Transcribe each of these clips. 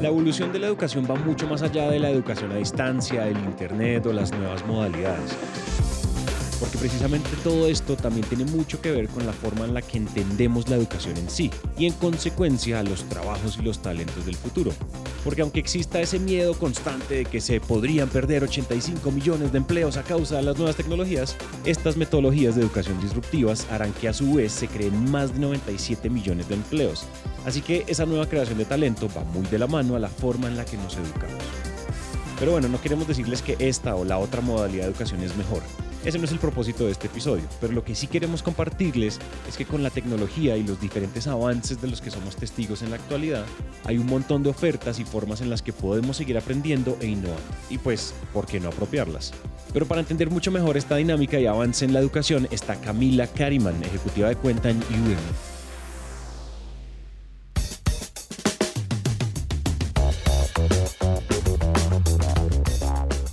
La evolución de la educación va mucho más allá de la educación a distancia, el Internet o las nuevas modalidades precisamente todo esto también tiene mucho que ver con la forma en la que entendemos la educación en sí y en consecuencia los trabajos y los talentos del futuro. Porque aunque exista ese miedo constante de que se podrían perder 85 millones de empleos a causa de las nuevas tecnologías, estas metodologías de educación disruptivas harán que a su vez se creen más de 97 millones de empleos. Así que esa nueva creación de talento va muy de la mano a la forma en la que nos educamos. Pero bueno, no queremos decirles que esta o la otra modalidad de educación es mejor. Ese no es el propósito de este episodio, pero lo que sí queremos compartirles es que con la tecnología y los diferentes avances de los que somos testigos en la actualidad, hay un montón de ofertas y formas en las que podemos seguir aprendiendo e innovando. Y pues, ¿por qué no apropiarlas? Pero para entender mucho mejor esta dinámica y avance en la educación está Camila Kariman, ejecutiva de cuenta en Udemy.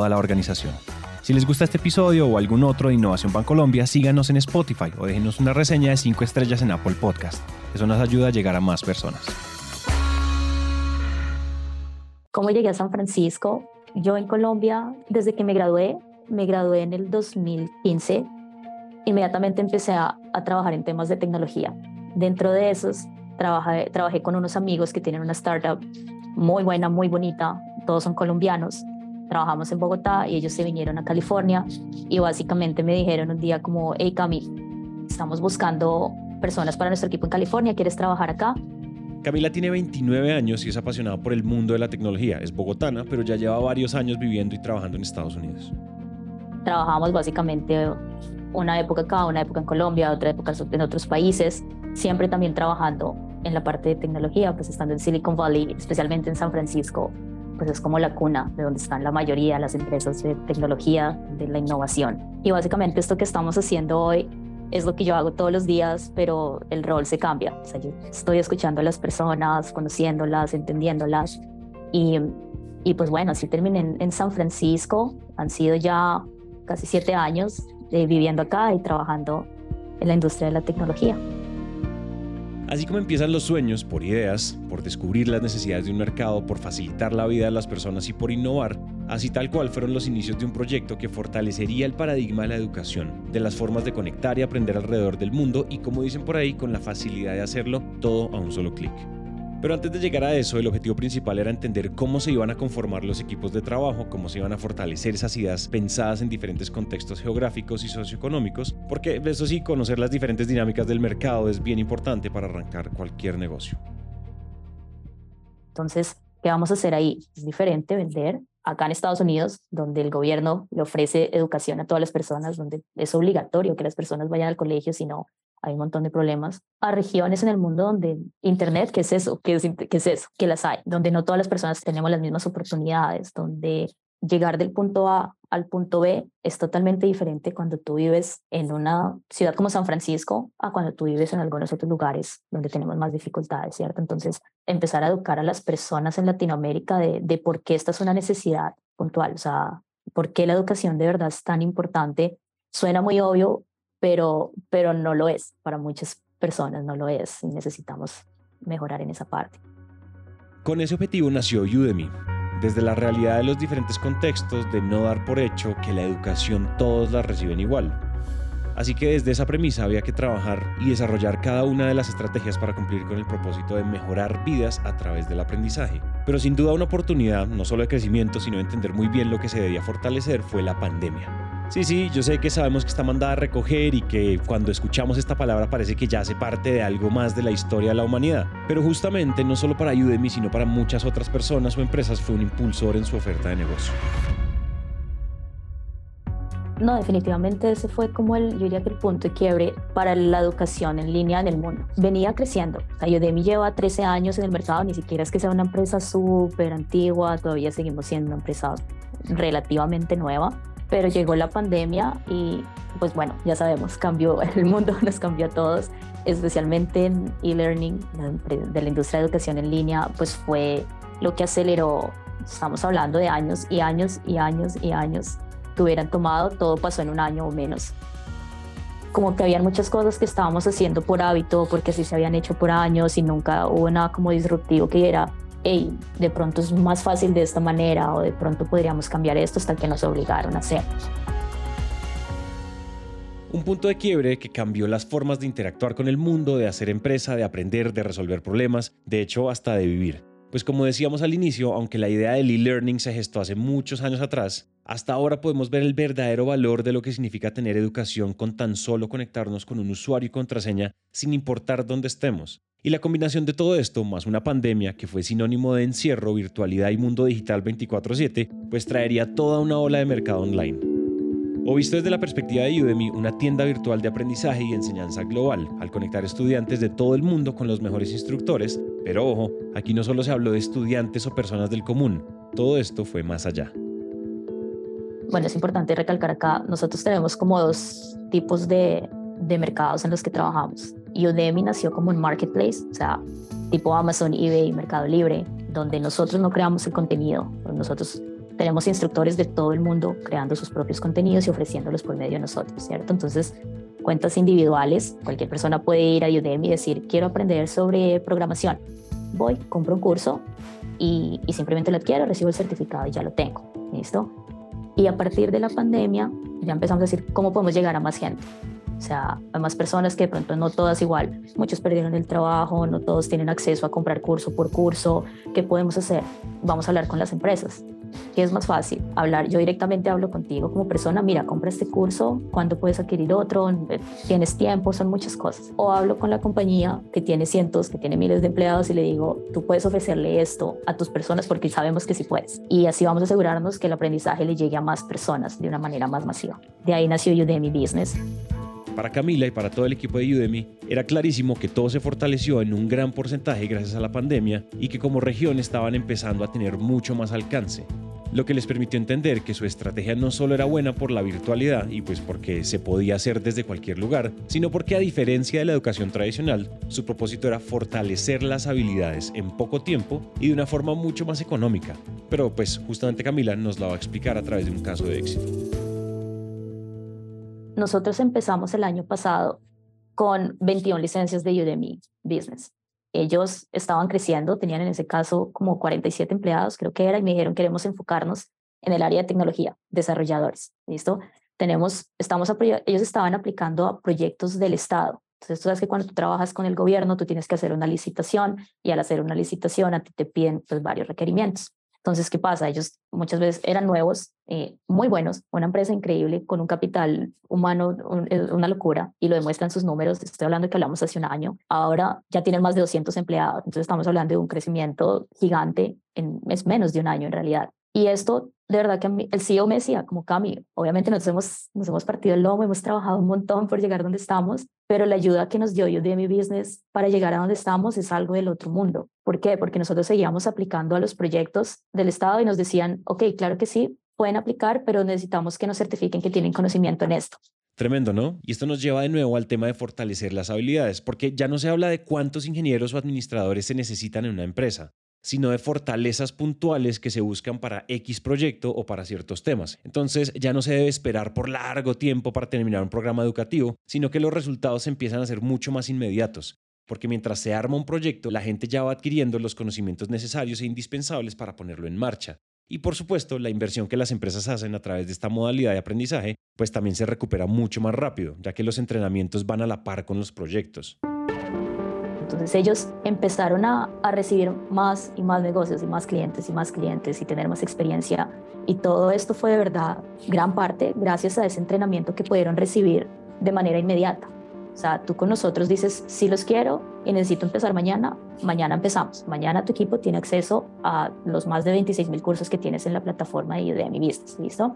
toda la organización. Si les gusta este episodio o algún otro de Innovación Bancolombia, síganos en Spotify o déjenos una reseña de 5 estrellas en Apple Podcast. Eso nos ayuda a llegar a más personas. ¿Cómo llegué a San Francisco? Yo en Colombia, desde que me gradué, me gradué en el 2015 inmediatamente empecé a, trabajar en temas de tecnología. Dentro de esos, trabajé, trabajé con unos amigos que tienen una startup muy buena, muy bonita, todos son colombianos. Trabajamos en Bogotá y ellos se vinieron a California y básicamente me dijeron un día como, hey Cami, estamos buscando personas para nuestro equipo en California, ¿quieres trabajar acá? Camila tiene 29 años y es apasionada por el mundo de la tecnología. Es bogotana, pero ya lleva varios años viviendo y trabajando en Estados Unidos. Trabajamos básicamente una época acá, una época en Colombia, otra época en otros países, siempre también trabajando en la parte de tecnología, pues estando en Silicon Valley, especialmente en San Francisco, pues es como la cuna de donde están la mayoría de las empresas de tecnología, de la innovación. Y básicamente esto que estamos haciendo hoy es lo que yo hago todos los días, pero el rol se cambia. O sea, yo estoy escuchando a las personas, conociéndolas, entendiéndolas. Y, y pues bueno, así terminé en, en San Francisco. Han sido ya casi siete años eh, viviendo acá y trabajando en la industria de la tecnología. Así como empiezan los sueños por ideas, por descubrir las necesidades de un mercado, por facilitar la vida de las personas y por innovar, así tal cual fueron los inicios de un proyecto que fortalecería el paradigma de la educación, de las formas de conectar y aprender alrededor del mundo y como dicen por ahí, con la facilidad de hacerlo todo a un solo clic. Pero antes de llegar a eso, el objetivo principal era entender cómo se iban a conformar los equipos de trabajo, cómo se iban a fortalecer esas ideas pensadas en diferentes contextos geográficos y socioeconómicos, porque eso sí, conocer las diferentes dinámicas del mercado es bien importante para arrancar cualquier negocio. Entonces, ¿qué vamos a hacer ahí? Es diferente vender acá en Estados Unidos, donde el gobierno le ofrece educación a todas las personas, donde es obligatorio que las personas vayan al colegio, si no, hay un montón de problemas, a regiones en el mundo donde Internet, ¿qué es eso? ¿Qué es, qué es eso? Que las hay, donde no todas las personas tenemos las mismas oportunidades, donde llegar del punto A al punto B es totalmente diferente cuando tú vives en una ciudad como San Francisco a cuando tú vives en algunos otros lugares donde tenemos más dificultades, ¿cierto? Entonces, empezar a educar a las personas en Latinoamérica de, de por qué esta es una necesidad puntual, o sea, por qué la educación de verdad es tan importante. Suena muy obvio, pero, pero no lo es. Para muchas personas no lo es y necesitamos mejorar en esa parte. Con ese objetivo nació Udemy, desde la realidad de los diferentes contextos de no dar por hecho que la educación todos la reciben igual. Así que desde esa premisa había que trabajar y desarrollar cada una de las estrategias para cumplir con el propósito de mejorar vidas a través del aprendizaje. Pero sin duda una oportunidad, no solo de crecimiento, sino de entender muy bien lo que se debía fortalecer, fue la pandemia. Sí, sí, yo sé que sabemos que está mandada a recoger y que cuando escuchamos esta palabra parece que ya hace parte de algo más de la historia de la humanidad. Pero justamente no solo para Udemy, sino para muchas otras personas o empresas fue un impulsor en su oferta de negocio. No, definitivamente ese fue como el, yo diría que el punto de quiebre para la educación en línea en el mundo. Venía creciendo. O Udemy lleva 13 años en el mercado, ni siquiera es que sea una empresa súper antigua, todavía seguimos siendo una empresa relativamente nueva, pero llegó la pandemia y pues bueno, ya sabemos, cambió el mundo, nos cambió a todos, especialmente en e-learning de la industria de educación en línea, pues fue lo que aceleró, estamos hablando de años y años y años y años hubieran tomado, todo pasó en un año o menos. Como que habían muchas cosas que estábamos haciendo por hábito, porque así se habían hecho por años y nunca hubo nada como disruptivo que era, hey, de pronto es más fácil de esta manera o de pronto podríamos cambiar esto hasta que nos obligaron a hacer. Un punto de quiebre que cambió las formas de interactuar con el mundo, de hacer empresa, de aprender, de resolver problemas, de hecho hasta de vivir. Pues como decíamos al inicio, aunque la idea del e-learning se gestó hace muchos años atrás, hasta ahora podemos ver el verdadero valor de lo que significa tener educación con tan solo conectarnos con un usuario y contraseña sin importar dónde estemos. Y la combinación de todo esto, más una pandemia que fue sinónimo de encierro, virtualidad y mundo digital 24/7, pues traería toda una ola de mercado online. O visto desde la perspectiva de Udemy, una tienda virtual de aprendizaje y enseñanza global, al conectar estudiantes de todo el mundo con los mejores instructores, pero ojo, aquí no solo se habló de estudiantes o personas del común, todo esto fue más allá. Bueno, es importante recalcar acá, nosotros tenemos como dos tipos de, mercados en los que trabajamos. Udemy nació como un marketplace, o sea, tipo Amazon, eBay, Mercado Libre, donde nosotros no creamos el contenido, nosotros tenemos instructores de todo el mundo creando sus propios contenidos y ofreciéndolos por medio de nosotros, ¿cierto? Entonces, cuentas individuales, cualquier persona puede ir a Udemy y decir, quiero aprender sobre programación. Voy, compro un curso y, y simplemente lo adquiero, recibo el certificado y ya lo tengo, ¿listo? Y a partir de la pandemia ya empezamos a decir, ¿cómo podemos llegar a más gente? O sea, hay más personas que de pronto no todas igual. Muchos perdieron el trabajo, no todos tienen acceso a comprar curso por curso. ¿Qué podemos hacer? Vamos a hablar con las empresas. ¿Qué es más fácil? Hablar, yo directamente hablo contigo como persona, mira, compra este curso, ¿cuándo puedes adquirir otro? ¿Tienes tiempo? Son muchas cosas. O hablo con la compañía que tiene cientos, que tiene miles de empleados y le digo, tú puedes ofrecerle esto a tus personas porque sabemos que sí puedes. Y así vamos a asegurarnos que el aprendizaje le llegue a más personas de una manera más masiva. De ahí nació Udemy Business. Para Camila y para todo el equipo de Udemy, era clarísimo que todo se fortaleció en un gran porcentaje gracias a la pandemia y que como región estaban empezando a tener mucho más alcance, lo que les permitió entender que su estrategia no solo era buena por la virtualidad y pues porque se podía hacer desde cualquier lugar, sino porque a diferencia de la educación tradicional, su propósito era fortalecer las habilidades en poco tiempo y de una forma mucho más económica. Pero pues justamente Camila nos la va a explicar a través de un caso de éxito. Nosotros empezamos el año pasado con 21 licencias de Udemy Business. Ellos estaban creciendo, tenían en ese caso como 47 empleados, creo que era, y me dijeron queremos enfocarnos en el área de tecnología, desarrolladores. ¿Listo? Tenemos, estamos, ellos estaban aplicando a proyectos del Estado. Entonces, tú sabes que cuando tú trabajas con el gobierno, tú tienes que hacer una licitación y al hacer una licitación a ti te piden pues, varios requerimientos. Entonces, ¿qué pasa? Ellos muchas veces eran nuevos, eh, muy buenos, una empresa increíble, con un capital humano, una locura, y lo demuestran sus números. Estoy hablando que hablamos hace un año. Ahora ya tienen más de 200 empleados, entonces estamos hablando de un crecimiento gigante en es menos de un año en realidad. Y esto, de verdad que el CEO me decía, como Cami, obviamente nos hemos, nos hemos partido el lomo, hemos trabajado un montón por llegar donde estamos, pero la ayuda que nos dio mi Business para llegar a donde estamos es algo del otro mundo. ¿Por qué? Porque nosotros seguíamos aplicando a los proyectos del Estado y nos decían, ok, claro que sí, pueden aplicar, pero necesitamos que nos certifiquen que tienen conocimiento en esto. Tremendo, ¿no? Y esto nos lleva de nuevo al tema de fortalecer las habilidades, porque ya no se habla de cuántos ingenieros o administradores se necesitan en una empresa, sino de fortalezas puntuales que se buscan para X proyecto o para ciertos temas. Entonces ya no se debe esperar por largo tiempo para terminar un programa educativo, sino que los resultados empiezan a ser mucho más inmediatos. Porque mientras se arma un proyecto, la gente ya va adquiriendo los conocimientos necesarios e indispensables para ponerlo en marcha. Y por supuesto, la inversión que las empresas hacen a través de esta modalidad de aprendizaje, pues también se recupera mucho más rápido, ya que los entrenamientos van a la par con los proyectos. Entonces ellos empezaron a, recibir más y más negocios y más clientes y más clientes y tener más experiencia. Y todo esto fue de verdad gran parte gracias a ese entrenamiento que pudieron recibir de manera inmediata. O sea, tú con nosotros dices, sí los quiero y necesito empezar mañana, mañana empezamos. Mañana tu equipo tiene acceso a los más de 26 mil cursos que tienes en la plataforma de Udemy Business, ¿listo?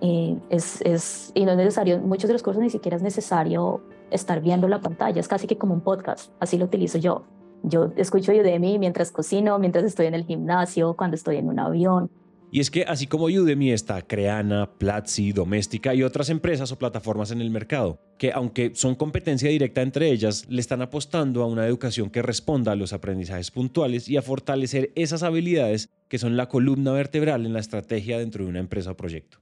Y, es, es, y no es necesario, muchos de los cursos ni siquiera es necesario estar viendo la pantalla, es casi que como un podcast, así lo utilizo yo. Yo escucho Udemy mientras cocino, mientras estoy en el gimnasio, cuando estoy en un avión. Y es que así como Udemy está Creana, Platzi, Doméstica y otras empresas o plataformas en el mercado, que aunque son competencia directa entre ellas, le están apostando a una educación que responda a los aprendizajes puntuales y a fortalecer esas habilidades que son la columna vertebral en la estrategia dentro de una empresa o proyecto.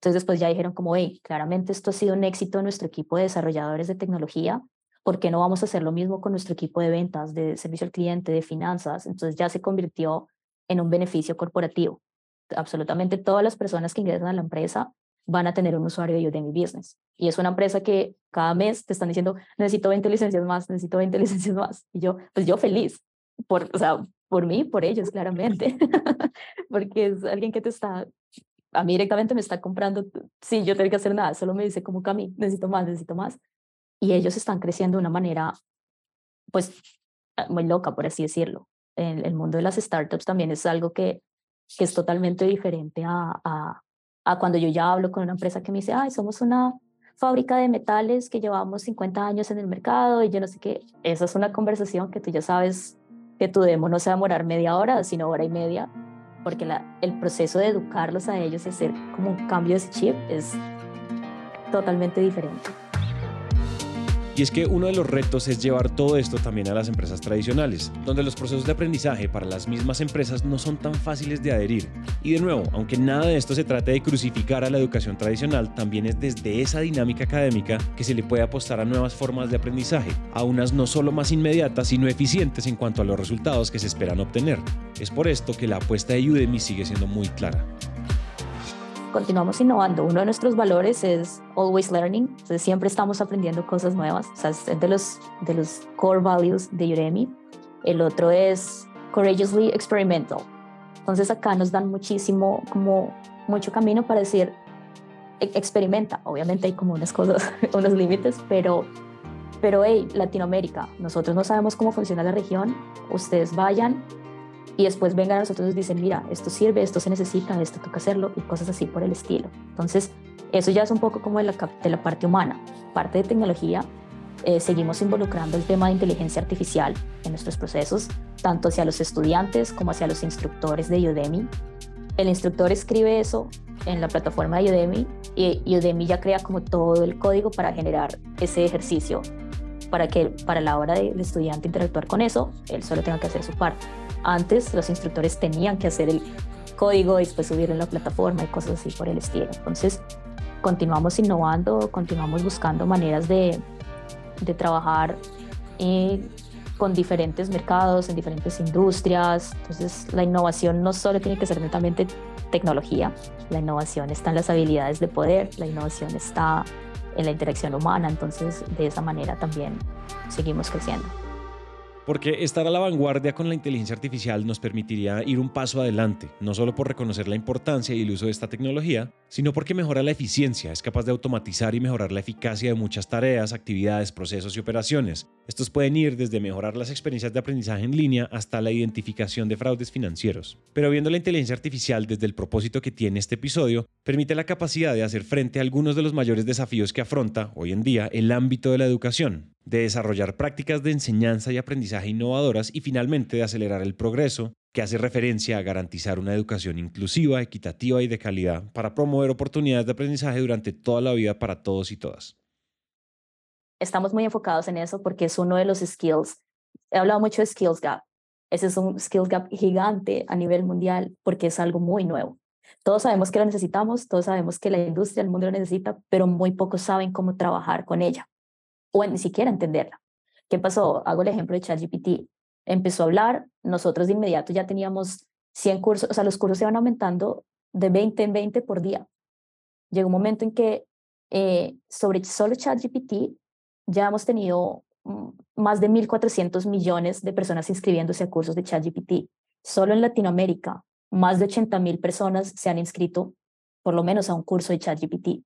Entonces después ya dijeron como, hey, claramente esto ha sido un éxito en nuestro equipo de desarrolladores de tecnología, ¿por qué no vamos a hacer lo mismo con nuestro equipo de ventas, de servicio al cliente, de finanzas? Entonces ya se convirtió en un beneficio corporativo. Absolutamente todas las personas que ingresan a la empresa van a tener un usuario de Udemy Business. Y es una empresa que cada mes te están diciendo, necesito 20 licencias más, necesito 20 licencias más. Y yo, pues yo feliz, por, o sea, por mí, por ellos, claramente, porque es alguien que te está a mí directamente me está comprando sin yo tener que hacer nada, solo me dice como Cami, necesito más, necesito más. Y ellos están creciendo de una manera, pues, ah, muy loca, por así decirlo. El, el mundo de las startups también es algo que, es totalmente diferente a, a, a cuando yo ya hablo con una empresa que me dice, ay, somos una fábrica de metales que llevamos 50 años en el mercado y yo no sé qué. Esa es una conversación que tú ya sabes que tu demo no se va a demorar media hora, sino hora y media porque la, el proceso de educarlos a ellos y hacer como un cambio de chip es totalmente diferente. Y es que uno de los retos es llevar todo esto también a las empresas tradicionales, donde los procesos de aprendizaje para las mismas empresas no son tan fáciles de adherir. Y de nuevo, aunque nada de esto se trate de crucificar a la educación tradicional, también es desde esa dinámica académica que se le puede apostar a nuevas formas de aprendizaje, a unas no solo más inmediatas, sino eficientes en cuanto a los resultados que se esperan obtener. Es por esto que la apuesta de Udemy sigue siendo muy clara continuamos innovando. Uno de nuestros valores es always learning, entonces siempre estamos aprendiendo cosas nuevas, o sea, es de los, de los core values de Udemy. El otro es courageously experimental. Entonces acá nos dan muchísimo, como mucho camino para decir, e, experimenta. Obviamente hay como unas cosas, unos límites, pero, pero hey, Latinoamérica, nosotros no sabemos cómo funciona la región, ustedes vayan, y después vengan a nosotros y dicen, mira, esto sirve, esto se necesita, esto toca hacerlo y cosas así por el estilo. Entonces, eso ya es un poco como de la, parte humana. Parte de tecnología, eh, seguimos involucrando el tema de inteligencia artificial en nuestros procesos, tanto hacia los estudiantes como hacia los instructores de Udemy. El instructor escribe eso en la plataforma de Udemy y Udemy ya crea como todo el código para generar ese ejercicio para que para la hora del estudiante interactuar con eso, él solo tenga que hacer su parte. Antes los instructores tenían que hacer el código y después subirlo en la plataforma y cosas así por el estilo. Entonces, continuamos innovando, continuamos buscando maneras de, trabajar eh, con diferentes mercados, en diferentes industrias. Entonces, la innovación no solo tiene que ser netamente tecnología, la innovación está en las habilidades de poder, la innovación está en la interacción humana, entonces de esa manera también seguimos creciendo. Porque estar a la vanguardia con la inteligencia artificial nos permitiría ir un paso adelante, no solo por reconocer la importancia y el uso de esta tecnología, sino porque mejora la eficiencia, es capaz de automatizar y mejorar la eficacia de muchas tareas, actividades, procesos y operaciones. Estos pueden ir desde mejorar las experiencias de aprendizaje en línea hasta la identificación de fraudes financieros. Pero viendo la inteligencia artificial desde el propósito que tiene este episodio, permite la capacidad de hacer frente a algunos de los mayores desafíos que afronta hoy en día el ámbito de la educación, de desarrollar prácticas de enseñanza y aprendizaje innovadoras y finalmente de acelerar el progreso, que hace referencia a garantizar una educación inclusiva, equitativa y de calidad para promover oportunidades de aprendizaje durante toda la vida para todos y todas. Estamos muy enfocados en eso porque es uno de los skills. He hablado mucho de Skills Gap. Ese es un Skills Gap gigante a nivel mundial porque es algo muy nuevo. Todos sabemos que lo necesitamos, todos sabemos que la industria, el mundo lo necesita, pero muy pocos saben cómo trabajar con ella o ni siquiera entenderla. ¿Qué pasó? Hago el ejemplo de ChatGPT. Empezó a hablar, nosotros de inmediato ya teníamos 100 cursos, o sea, los cursos se van aumentando de 20 en 20 por día. Llegó un momento en que eh, sobre solo ChatGPT ya hemos tenido mm, más de 1.400 millones de personas inscribiéndose a cursos de ChatGPT. Solo en Latinoamérica, más de 80.000 personas se han inscrito por lo menos a un curso de ChatGPT.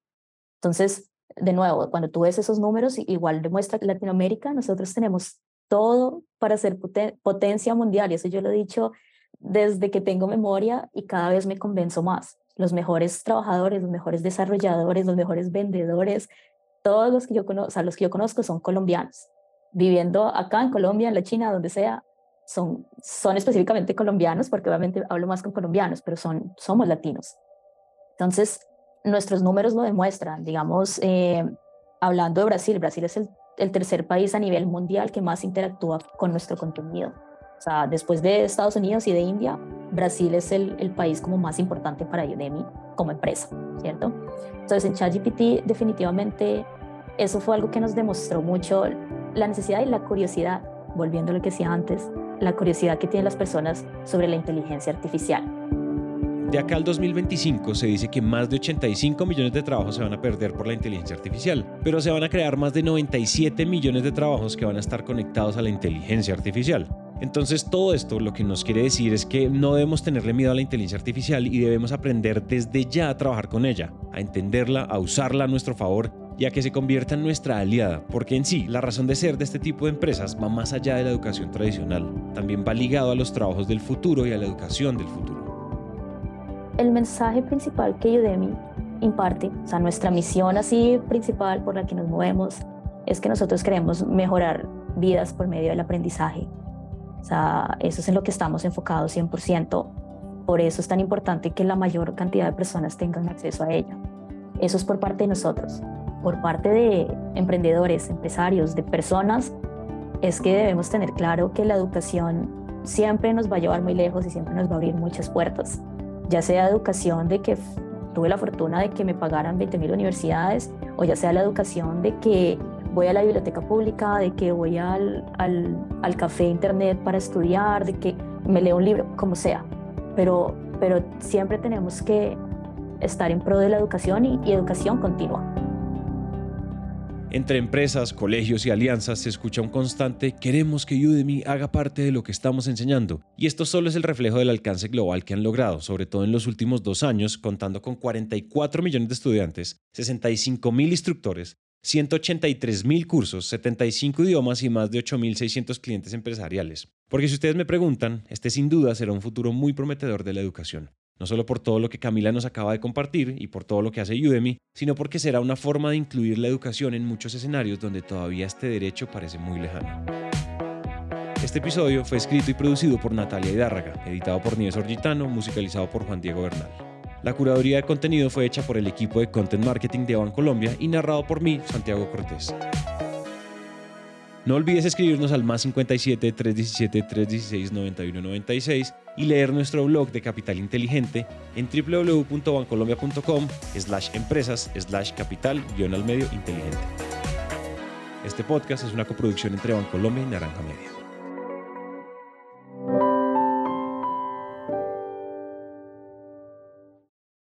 Entonces, de nuevo, cuando tú ves esos números, igual demuestra que Latinoamérica, nosotros tenemos todo para ser potencia mundial, y eso yo lo he dicho desde que tengo memoria y cada vez me convenzo más. los mejores trabajadores, los mejores desarrolladores, los mejores vendedores, todos los que yo conozco, los que yo conozco son colombianos, viviendo acá en Colombia, en la China, donde sea, son, son específicamente colombianos, porque obviamente hablo más con colombianos, pero son, somos latinos. Entonces, nuestros números lo demuestran, digamos, eh, hablando de Brasil, Brasil es el, tercer país a nivel mundial que más interactúa con nuestro contenido. O sea, después de Estados Unidos y de India, Brasil es el, el, país como más importante para Udemy como empresa, ¿cierto? Entonces en ChatGPT definitivamente eso fue algo que nos demostró mucho la necesidad y la curiosidad, volviendo a lo que decía antes, la curiosidad que tienen las personas sobre la inteligencia artificial. De acá al 2025 se dice que más de 85 millones de trabajos se van a perder por la inteligencia artificial, pero se van a crear más de 97 millones de trabajos que van a estar conectados a la inteligencia artificial. Entonces todo esto lo que nos quiere decir es que no debemos tenerle miedo a la inteligencia artificial y debemos aprender desde ya a trabajar con ella, a entenderla, a usarla a nuestro favor y a que se convierta en nuestra aliada, porque en sí la razón de ser de este tipo de empresas va más allá de la educación tradicional, también va ligado a los trabajos del futuro y a la educación del futuro el mensaje principal que Udemy imparte, o sea, nuestra misión así principal por la que nos movemos, es que nosotros queremos mejorar vidas por medio del aprendizaje. O sea, eso es en lo que estamos enfocados 100%. Por eso es tan importante que la mayor cantidad de personas tengan acceso a ella. Eso es por parte de nosotros. Por parte de emprendedores, empresarios, de personas, es que debemos tener claro que la educación siempre nos va a llevar muy lejos y siempre nos va a abrir muchas puertas ya sea educación de que tuve la fortuna de que me pagaran 20.000 universidades, o ya sea la educación de que voy a la biblioteca pública, de que voy al, al, café internet para estudiar, de que me leo un libro, como sea. Pero, pero siempre tenemos que estar en pro de la educación y educación continua. Entre empresas, colegios y alianzas se escucha un constante queremos que Udemy haga parte de lo que estamos enseñando. Y esto solo es el reflejo del alcance global que han logrado, sobre todo en los últimos dos años, contando con 44 millones de estudiantes, 65 mil instructores, 183 mil cursos, 75 idiomas y más de 8.600 clientes empresariales. Porque si ustedes me preguntan, este sin duda será un futuro muy prometedor de la educación no solo por todo lo que Camila nos acaba de compartir y por todo lo que hace Udemy, sino porque será una forma de incluir la educación en muchos escenarios donde todavía este derecho parece muy lejano. Este episodio fue escrito y producido por Natalia Hidárraga, editado por Nieves Orgitano, musicalizado por Juan Diego Bernal. La curaduría de contenido fue hecha por el equipo de Content Marketing de Colombia y narrado por mí, Santiago Cortés. No olvides escribirnos al más 57 317 316 9196 y leer nuestro blog de Capital Inteligente en www.bancolombia.com slash empresas slash capital guion al medio inteligente. Este podcast es una coproducción entre Bancolombia y Naranja Media.